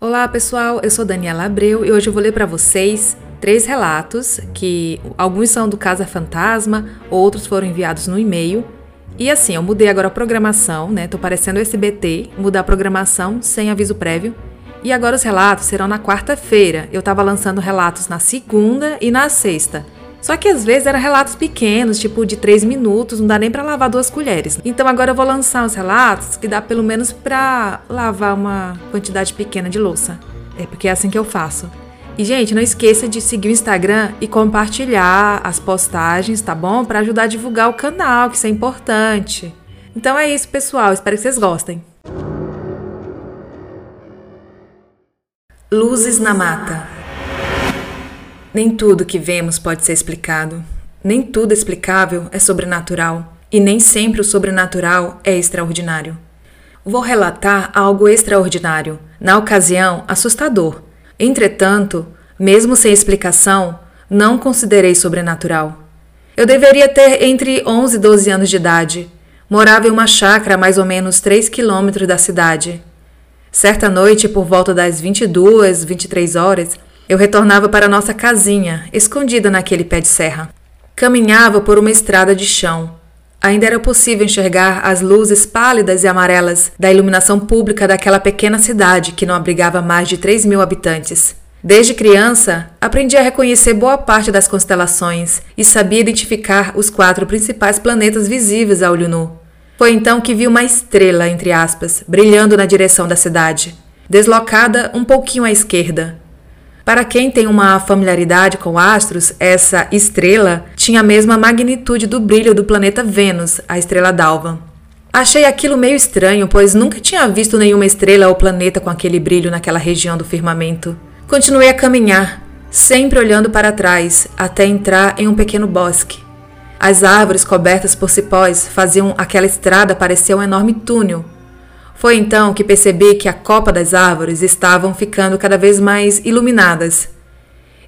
Olá pessoal, eu sou Daniela Abreu e hoje eu vou ler para vocês três relatos que alguns são do Casa Fantasma, outros foram enviados no e-mail. E assim, eu mudei agora a programação, né? Tô parecendo SBT, mudar a programação sem aviso prévio. E agora os relatos serão na quarta-feira. Eu tava lançando relatos na segunda e na sexta. Só que às vezes eram relatos pequenos, tipo de 3 minutos, não dá nem para lavar duas colheres. Então agora eu vou lançar os relatos que dá pelo menos para lavar uma quantidade pequena de louça. É porque é assim que eu faço. E gente, não esqueça de seguir o Instagram e compartilhar as postagens, tá bom? Para ajudar a divulgar o canal, que isso é importante. Então é isso, pessoal. Espero que vocês gostem. Luzes na mata. Nem tudo que vemos pode ser explicado. Nem tudo explicável é sobrenatural. E nem sempre o sobrenatural é extraordinário. Vou relatar algo extraordinário, na ocasião assustador. Entretanto, mesmo sem explicação, não considerei sobrenatural. Eu deveria ter entre 11 e 12 anos de idade. Morava em uma chácara a mais ou menos 3 quilômetros da cidade. Certa noite, por volta das 22, 23 horas, eu retornava para nossa casinha, escondida naquele pé de serra. Caminhava por uma estrada de chão. Ainda era possível enxergar as luzes pálidas e amarelas da iluminação pública daquela pequena cidade que não abrigava mais de 3 mil habitantes. Desde criança, aprendi a reconhecer boa parte das constelações e sabia identificar os quatro principais planetas visíveis a olho nu. Foi então que vi uma estrela, entre aspas, brilhando na direção da cidade, deslocada um pouquinho à esquerda, para quem tem uma familiaridade com astros, essa estrela tinha a mesma magnitude do brilho do planeta Vênus, a estrela d'alva. Achei aquilo meio estranho, pois nunca tinha visto nenhuma estrela ou planeta com aquele brilho naquela região do firmamento. Continuei a caminhar, sempre olhando para trás, até entrar em um pequeno bosque. As árvores cobertas por cipós faziam aquela estrada parecer um enorme túnel, foi então que percebi que a copa das árvores estavam ficando cada vez mais iluminadas.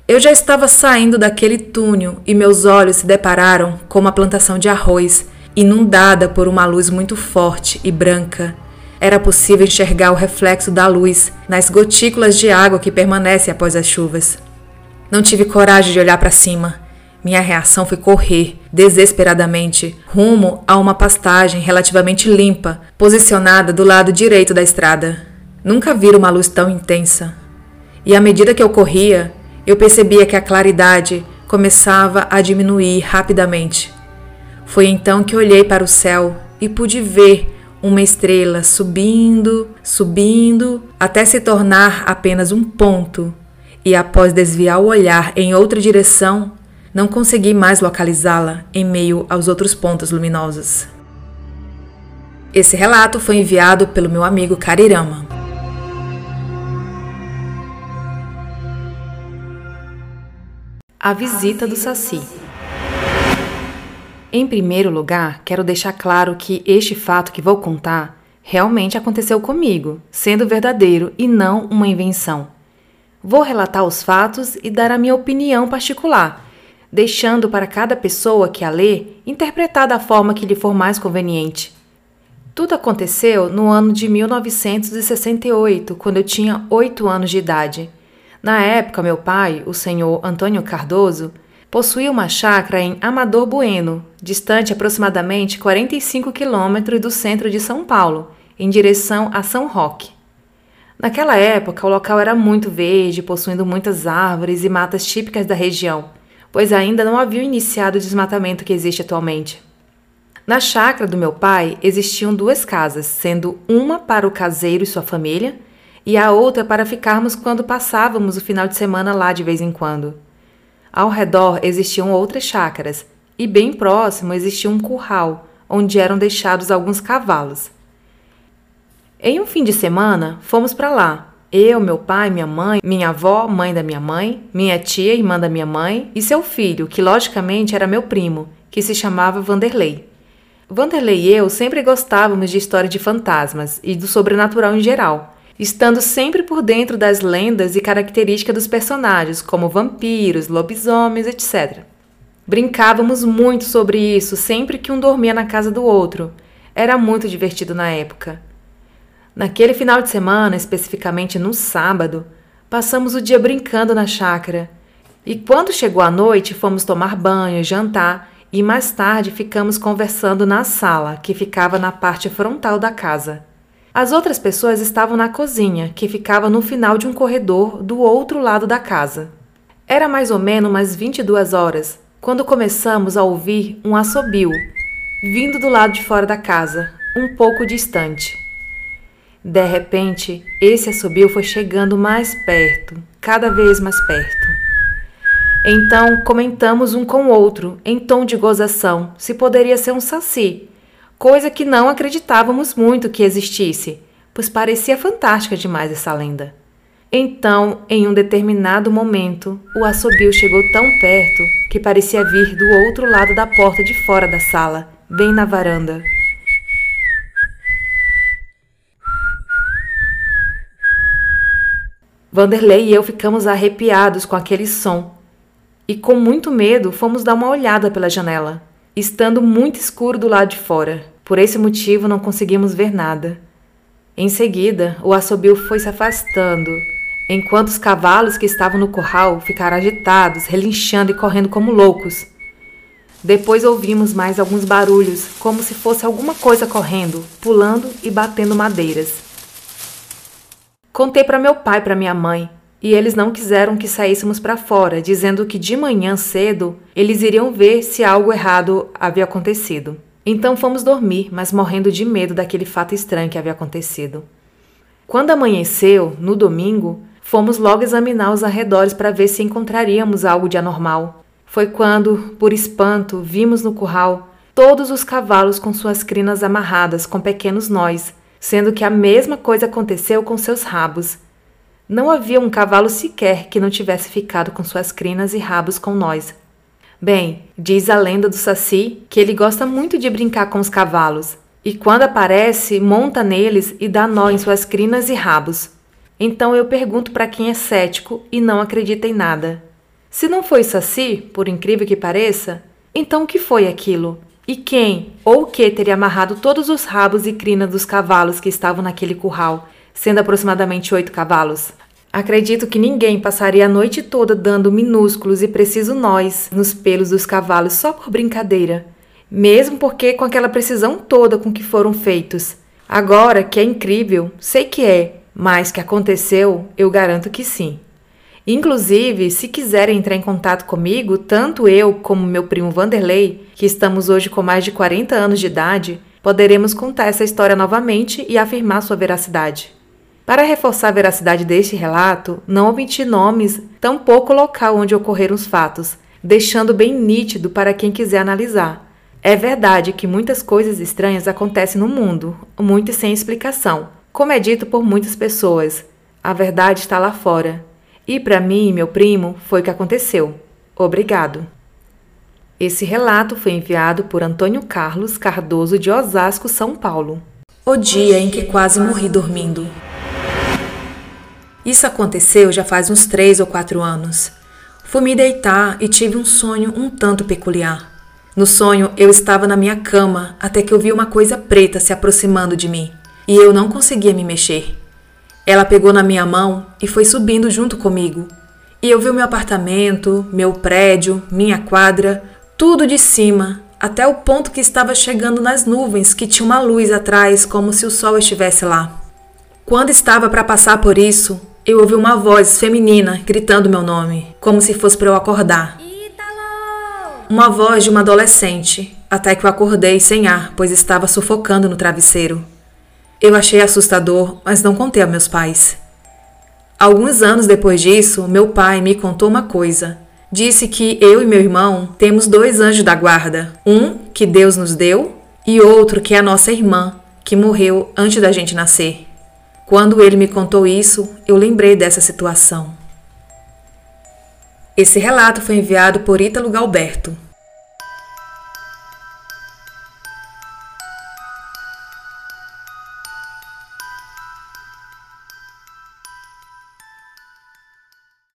Eu já estava saindo daquele túnel e meus olhos se depararam com uma plantação de arroz, inundada por uma luz muito forte e branca. Era possível enxergar o reflexo da luz nas gotículas de água que permanecem após as chuvas. Não tive coragem de olhar para cima. Minha reação foi correr, desesperadamente, rumo a uma pastagem relativamente limpa, posicionada do lado direito da estrada. Nunca vi uma luz tão intensa. E à medida que eu corria, eu percebia que a claridade começava a diminuir rapidamente. Foi então que olhei para o céu e pude ver uma estrela subindo, subindo, até se tornar apenas um ponto. E após desviar o olhar em outra direção, não consegui mais localizá-la em meio aos outros pontos luminosos. Esse relato foi enviado pelo meu amigo Carirama. A visita do Saci. Em primeiro lugar, quero deixar claro que este fato que vou contar realmente aconteceu comigo, sendo verdadeiro e não uma invenção. Vou relatar os fatos e dar a minha opinião particular deixando para cada pessoa que a lê interpretar da forma que lhe for mais conveniente. Tudo aconteceu no ano de 1968, quando eu tinha oito anos de idade. Na época, meu pai, o senhor Antônio Cardoso, possuía uma chácara em Amador Bueno, distante aproximadamente 45 quilômetros do centro de São Paulo, em direção a São Roque. Naquela época, o local era muito verde, possuindo muitas árvores e matas típicas da região pois ainda não havia iniciado o desmatamento que existe atualmente. Na chácara do meu pai existiam duas casas, sendo uma para o caseiro e sua família e a outra para ficarmos quando passávamos o final de semana lá de vez em quando. Ao redor existiam outras chácaras e bem próximo existia um curral onde eram deixados alguns cavalos. Em um fim de semana, fomos para lá eu, meu pai, minha mãe, minha avó, mãe da minha mãe, minha tia, irmã da minha mãe, e seu filho, que logicamente era meu primo, que se chamava Vanderlei. Vanderlei e eu sempre gostávamos de histórias de fantasmas e do sobrenatural em geral, estando sempre por dentro das lendas e características dos personagens, como vampiros, lobisomens, etc. Brincávamos muito sobre isso sempre que um dormia na casa do outro. Era muito divertido na época. Naquele final de semana, especificamente no sábado, passamos o dia brincando na chácara. E quando chegou a noite, fomos tomar banho, jantar e mais tarde ficamos conversando na sala, que ficava na parte frontal da casa. As outras pessoas estavam na cozinha, que ficava no final de um corredor do outro lado da casa. Era mais ou menos umas 22 horas quando começamos a ouvir um assobio vindo do lado de fora da casa, um pouco distante. De repente, esse assobio foi chegando mais perto, cada vez mais perto. Então comentamos um com o outro, em tom de gozação, se poderia ser um saci, coisa que não acreditávamos muito que existisse, pois parecia fantástica demais essa lenda. Então, em um determinado momento, o assobio chegou tão perto que parecia vir do outro lado da porta de fora da sala, bem na varanda. Vanderlei e eu ficamos arrepiados com aquele som e, com muito medo, fomos dar uma olhada pela janela, estando muito escuro do lado de fora. Por esse motivo, não conseguimos ver nada. Em seguida, o assobio foi se afastando, enquanto os cavalos que estavam no curral ficaram agitados, relinchando e correndo como loucos. Depois ouvimos mais alguns barulhos, como se fosse alguma coisa correndo, pulando e batendo madeiras. Contei para meu pai e para minha mãe, e eles não quiseram que saíssemos para fora, dizendo que de manhã cedo eles iriam ver se algo errado havia acontecido. Então fomos dormir, mas morrendo de medo daquele fato estranho que havia acontecido. Quando amanheceu, no domingo, fomos logo examinar os arredores para ver se encontraríamos algo de anormal. Foi quando, por espanto, vimos no curral todos os cavalos com suas crinas amarradas com pequenos nós sendo que a mesma coisa aconteceu com seus rabos. Não havia um cavalo sequer que não tivesse ficado com suas crinas e rabos com nós. Bem, diz a lenda do Saci que ele gosta muito de brincar com os cavalos, e quando aparece, monta neles e dá nó em suas crinas e rabos. Então eu pergunto para quem é cético e não acredita em nada. Se não foi Saci, por incrível que pareça, então o que foi aquilo? E quem ou que teria amarrado todos os rabos e crinas dos cavalos que estavam naquele curral, sendo aproximadamente oito cavalos? Acredito que ninguém passaria a noite toda dando minúsculos e precisos nós nos pelos dos cavalos só por brincadeira, mesmo porque com aquela precisão toda com que foram feitos. Agora, que é incrível, sei que é, mas que aconteceu, eu garanto que sim. Inclusive, se quiserem entrar em contato comigo, tanto eu como meu primo Vanderlei, que estamos hoje com mais de 40 anos de idade, poderemos contar essa história novamente e afirmar sua veracidade. Para reforçar a veracidade deste relato, não omiti nomes, tampouco o local onde ocorreram os fatos, deixando bem nítido para quem quiser analisar. É verdade que muitas coisas estranhas acontecem no mundo, muitas sem explicação, como é dito por muitas pessoas. A verdade está lá fora, e para mim e meu primo foi o que aconteceu. Obrigado. Esse relato foi enviado por Antônio Carlos Cardoso de Osasco, São Paulo. O dia em que quase morri dormindo. Isso aconteceu já faz uns três ou quatro anos. Fui me deitar e tive um sonho um tanto peculiar. No sonho, eu estava na minha cama até que eu vi uma coisa preta se aproximando de mim e eu não conseguia me mexer. Ela pegou na minha mão e foi subindo junto comigo. E eu vi o meu apartamento, meu prédio, minha quadra, tudo de cima, até o ponto que estava chegando nas nuvens, que tinha uma luz atrás, como se o sol estivesse lá. Quando estava para passar por isso, eu ouvi uma voz feminina gritando meu nome, como se fosse para eu acordar. Uma voz de uma adolescente, até que eu acordei sem ar, pois estava sufocando no travesseiro. Eu achei assustador, mas não contei a meus pais. Alguns anos depois disso, meu pai me contou uma coisa. Disse que eu e meu irmão temos dois anjos da guarda: um que Deus nos deu e outro que é a nossa irmã, que morreu antes da gente nascer. Quando ele me contou isso, eu lembrei dessa situação. Esse relato foi enviado por Ítalo Galberto.